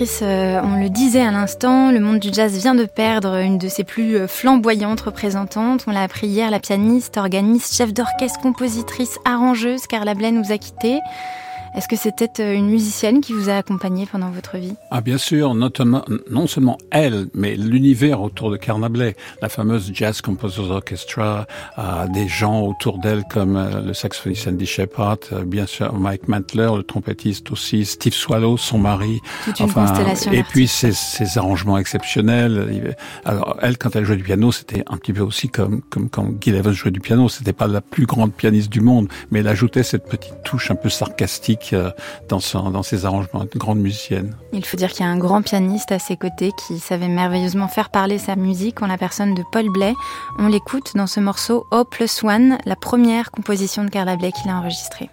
Euh, on le disait à l'instant, le monde du jazz vient de perdre une de ses plus euh, flamboyantes représentantes. On l'a appris hier, la pianiste, organiste, chef d'orchestre, compositrice, arrangeuse, Carla Bley nous a quittés. Est-ce que c'était euh, une musicienne qui vous a accompagné pendant votre vie? Ah bien sûr, notamment, non seulement elle, mais l'univers autour de Carnablet, la fameuse Jazz Composers Orchestra, euh, des gens autour d'elle comme euh, le saxophoniste Andy Shepard, euh, bien sûr Mike Mantler, le trompettiste aussi, Steve Swallow, son mari. Toute une enfin, constellation Et puis ses, ses, arrangements exceptionnels. Alors elle, quand elle jouait du piano, c'était un petit peu aussi comme comme quand Gil Evans jouait du piano. C'était pas la plus grande pianiste du monde, mais elle ajoutait cette petite touche un peu sarcastique euh, dans, ses arrangements, une grande musicienne. Il faut dire qu'il y a un grand pianiste à ses côtés qui savait merveilleusement faire parler sa musique en la personne de Paul Blais. On l'écoute dans ce morceau O plus One, la première composition de Carla Blais qu'il a enregistrée.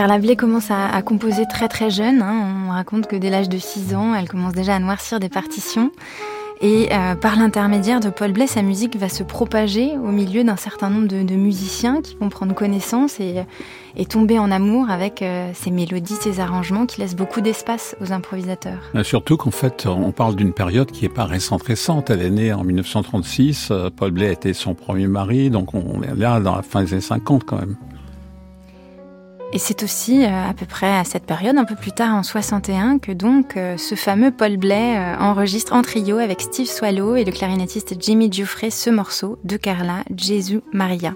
Carla Blé commence à, composer très très jeune. Hein. On raconte que dès l'âge de 6 ans, elle commence déjà à noircir des partitions. Et euh, par l'intermédiaire de Paul Blais, sa musique va se propager au milieu d'un certain nombre de, musiciens qui vont prendre connaissance et, tomber en amour avec euh, ses mélodies, ses arrangements qui laissent beaucoup d'espace aux improvisateurs. Mais surtout qu'en fait, on parle d'une période qui n'est pas récente récente. Elle est née en 1936. Euh, Paul Blais était son premier mari, donc on est là dans la fin des années 50 quand même. Et c'est aussi euh, à peu près à cette période, un peu plus tard en 61, que donc euh, ce fameux Paul Blais euh, enregistre en trio avec Steve Swallow et le clarinettiste Jimmy Giuffre ce morceau de Carla, Jésus Maria.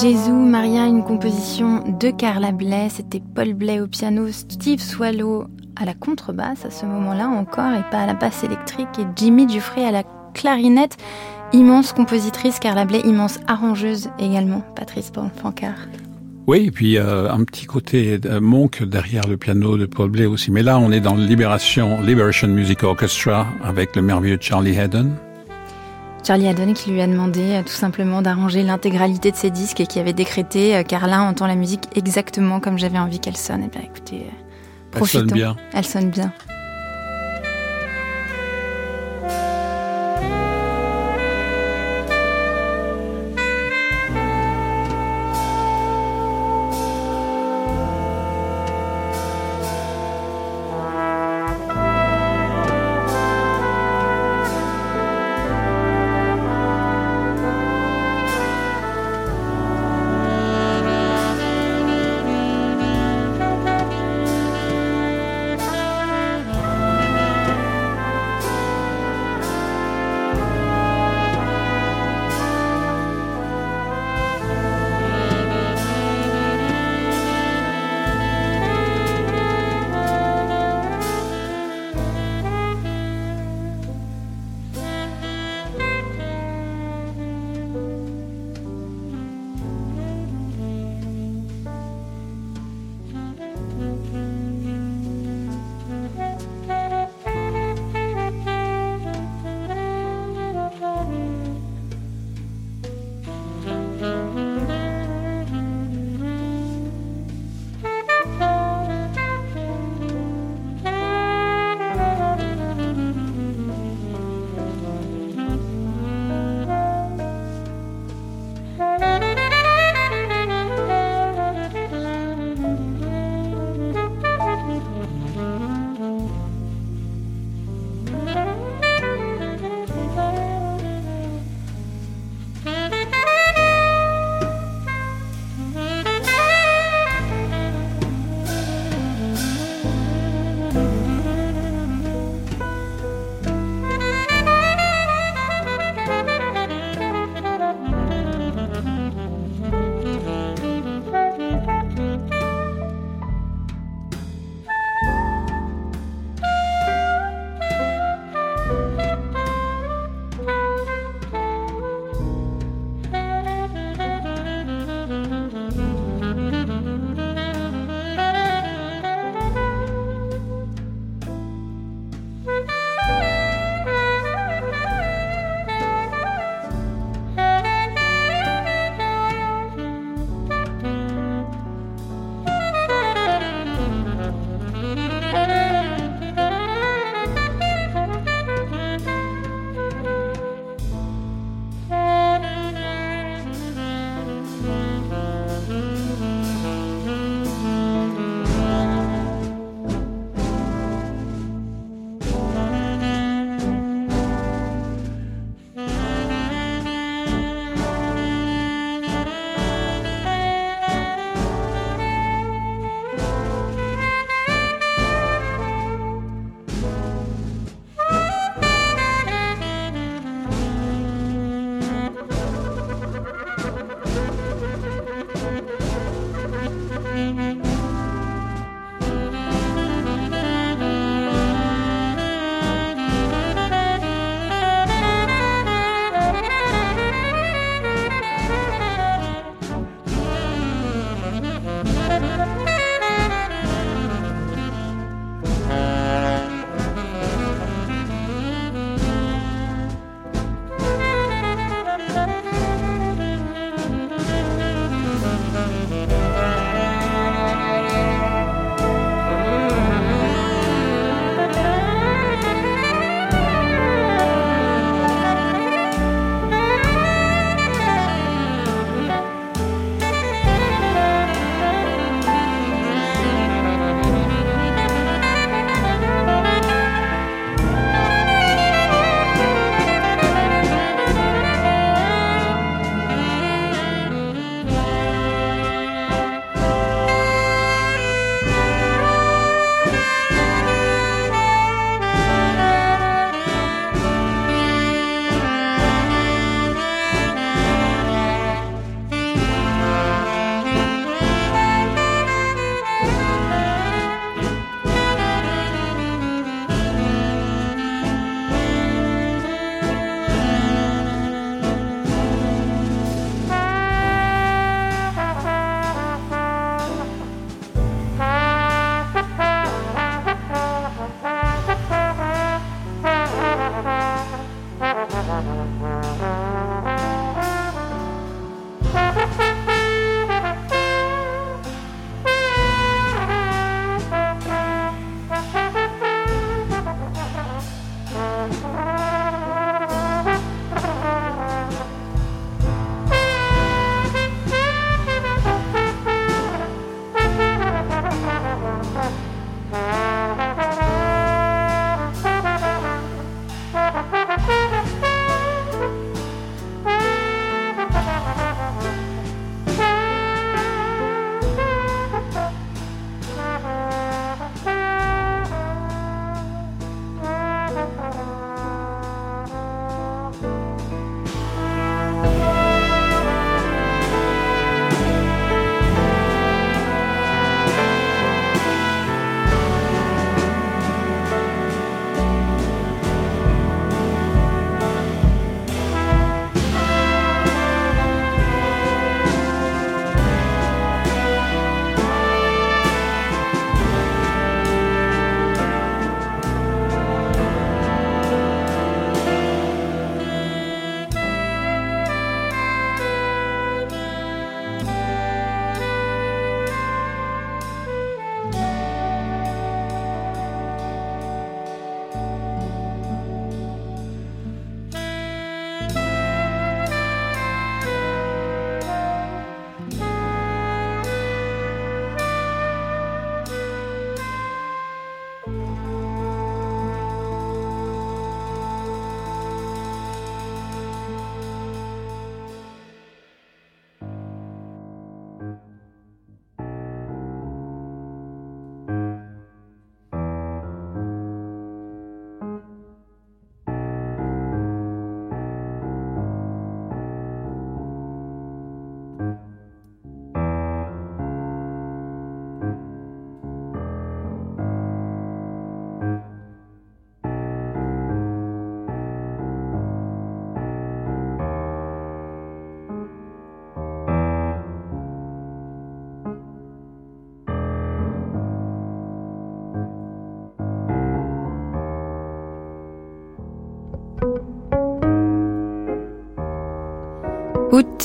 Jésus, Maria, une composition de Carla Bley. C'était Paul Bley au piano, Steve Swallow à la contrebasse à ce moment-là encore et pas à la basse électrique et Jimmy Dufresne à la clarinette. Immense compositrice, Carla Bley, immense arrangeuse également, Patrice Pancard. Oui, et puis euh, un petit côté euh, monk derrière le piano de Paul Bley aussi. Mais là, on est dans Libération, Liberation Music Orchestra avec le merveilleux Charlie Haddon. Charlie Haddon qui lui a demandé euh, tout simplement d'arranger l'intégralité de ses disques et qui avait décrété euh, Carla entend la musique exactement comme j'avais envie qu'elle sonne. Et bien écoutez, profitons. Elle sonne bien. Elle sonne bien.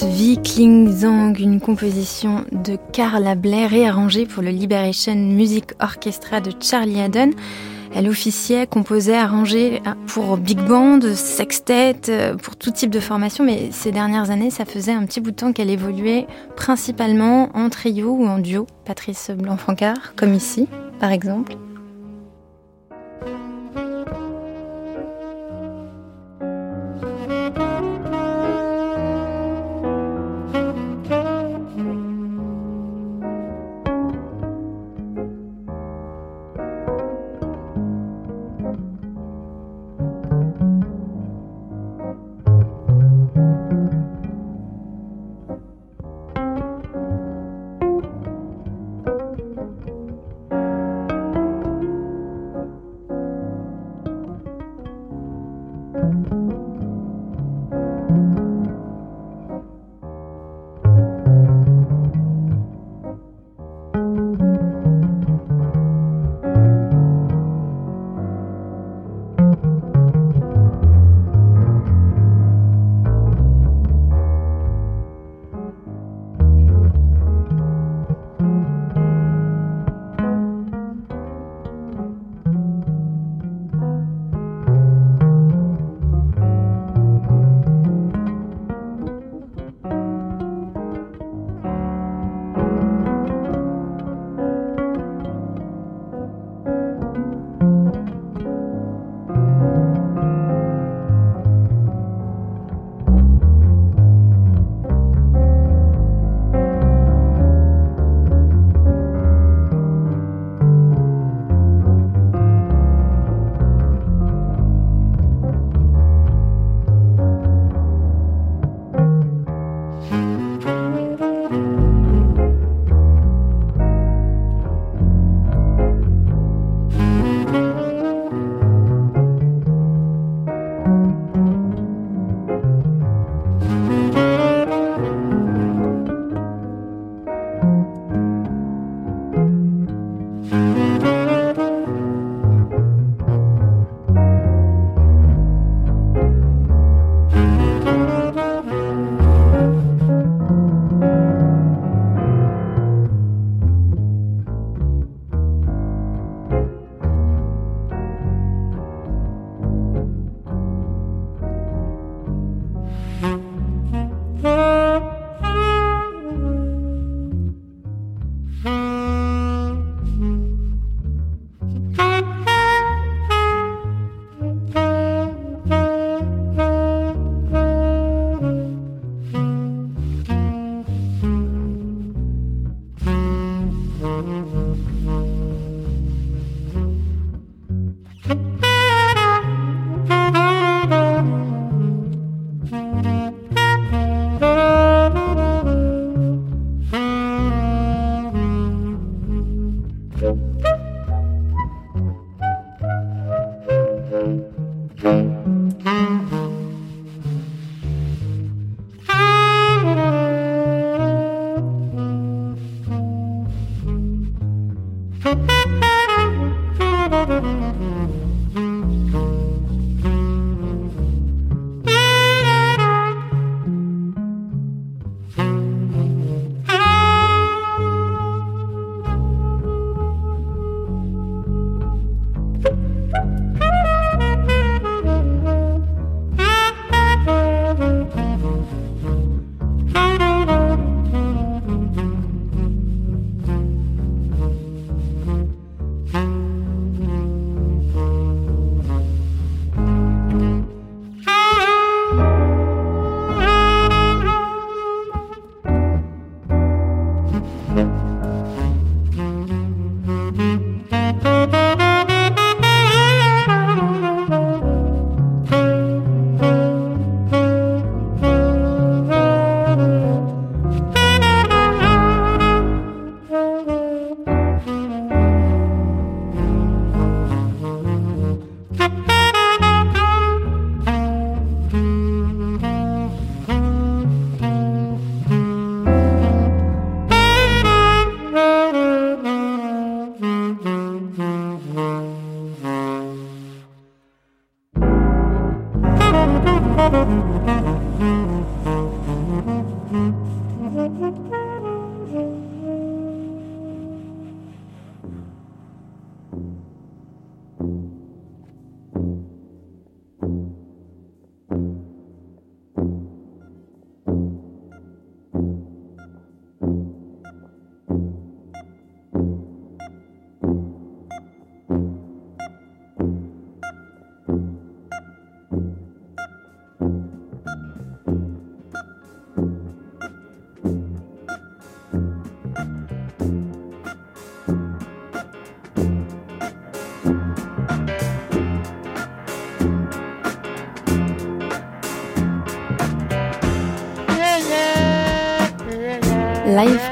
Wie Zang, une composition de Carla Blair réarrangée pour le Liberation Music Orchestra de Charlie Haddon. Elle officiait, composait, arrangeait pour big band, sextet, pour tout type de formation, mais ces dernières années, ça faisait un petit bout de temps qu'elle évoluait principalement en trio ou en duo. Patrice Blanc-Francard, comme ici, par exemple.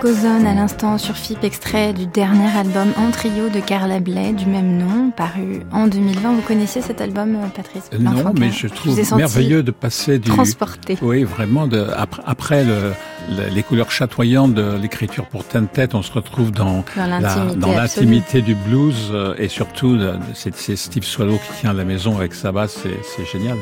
On à l'instant sur FIP, extrait du dernier album en trio de Carla Bley du même nom, paru en 2020. Vous connaissiez cet album, euh, Patrice? Non, mais je trouve merveilleux de passer du... Transporté. Oui, vraiment, de, après, le, les couleurs chatoyantes de l'écriture pour Tentet, on se retrouve dans, dans l'intimité du blues euh, et surtout, c'est Steve Swallow qui tient la maison avec sa basse, c'est génial.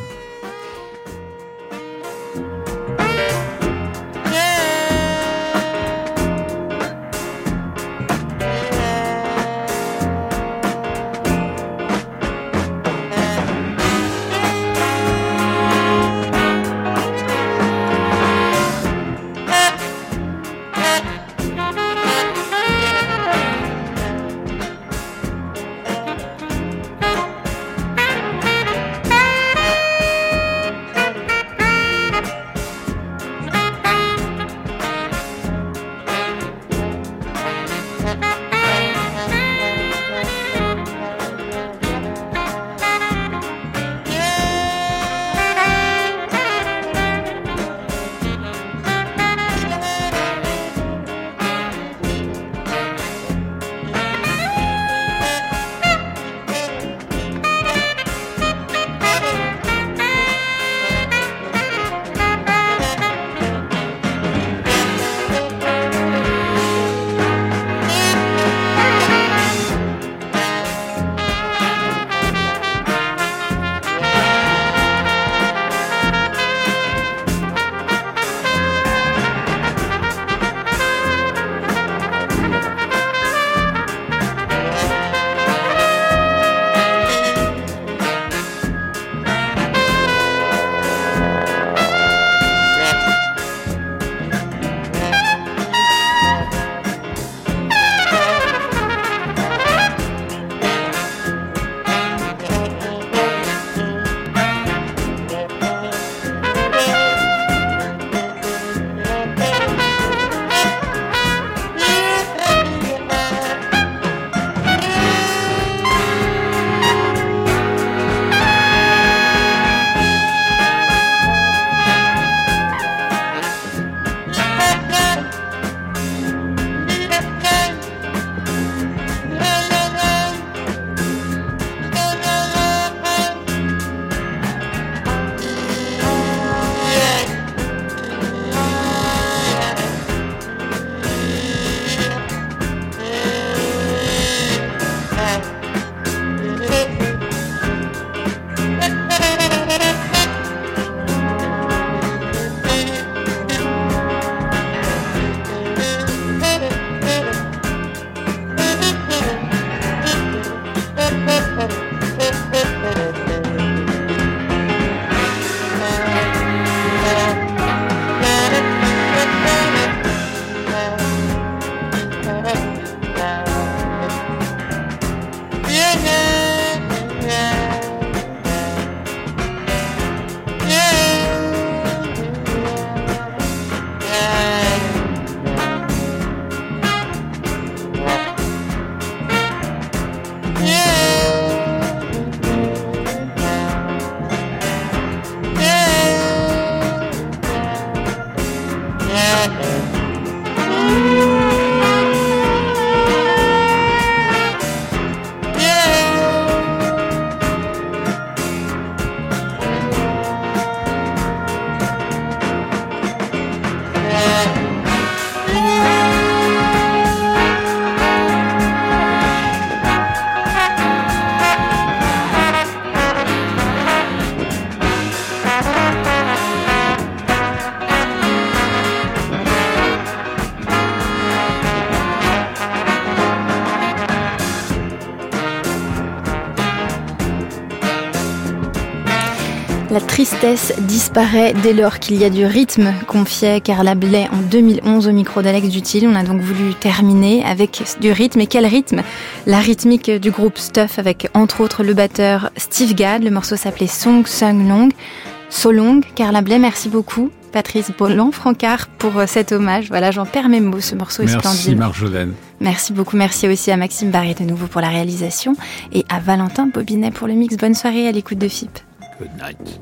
La tristesse disparaît dès lors qu'il y a du rythme, confiait Carla Blais en 2011 au micro d'Alex Dutil. On a donc voulu terminer avec du rythme. Et quel rythme? La rythmique du groupe Stuff avec entre autres le batteur Steve Gadd. Le morceau s'appelait Song Sung Long. So Long. Carla Blais, merci beaucoup. Patrice Bolland-Francard pour euh, cet hommage. Voilà, j'en perds mes mots, ce morceau est splendide. Merci Marjolaine. Merci beaucoup, merci aussi à Maxime Barret de nouveau pour la réalisation et à Valentin Bobinet pour le mix. Bonne soirée à l'écoute de FIP. Good night.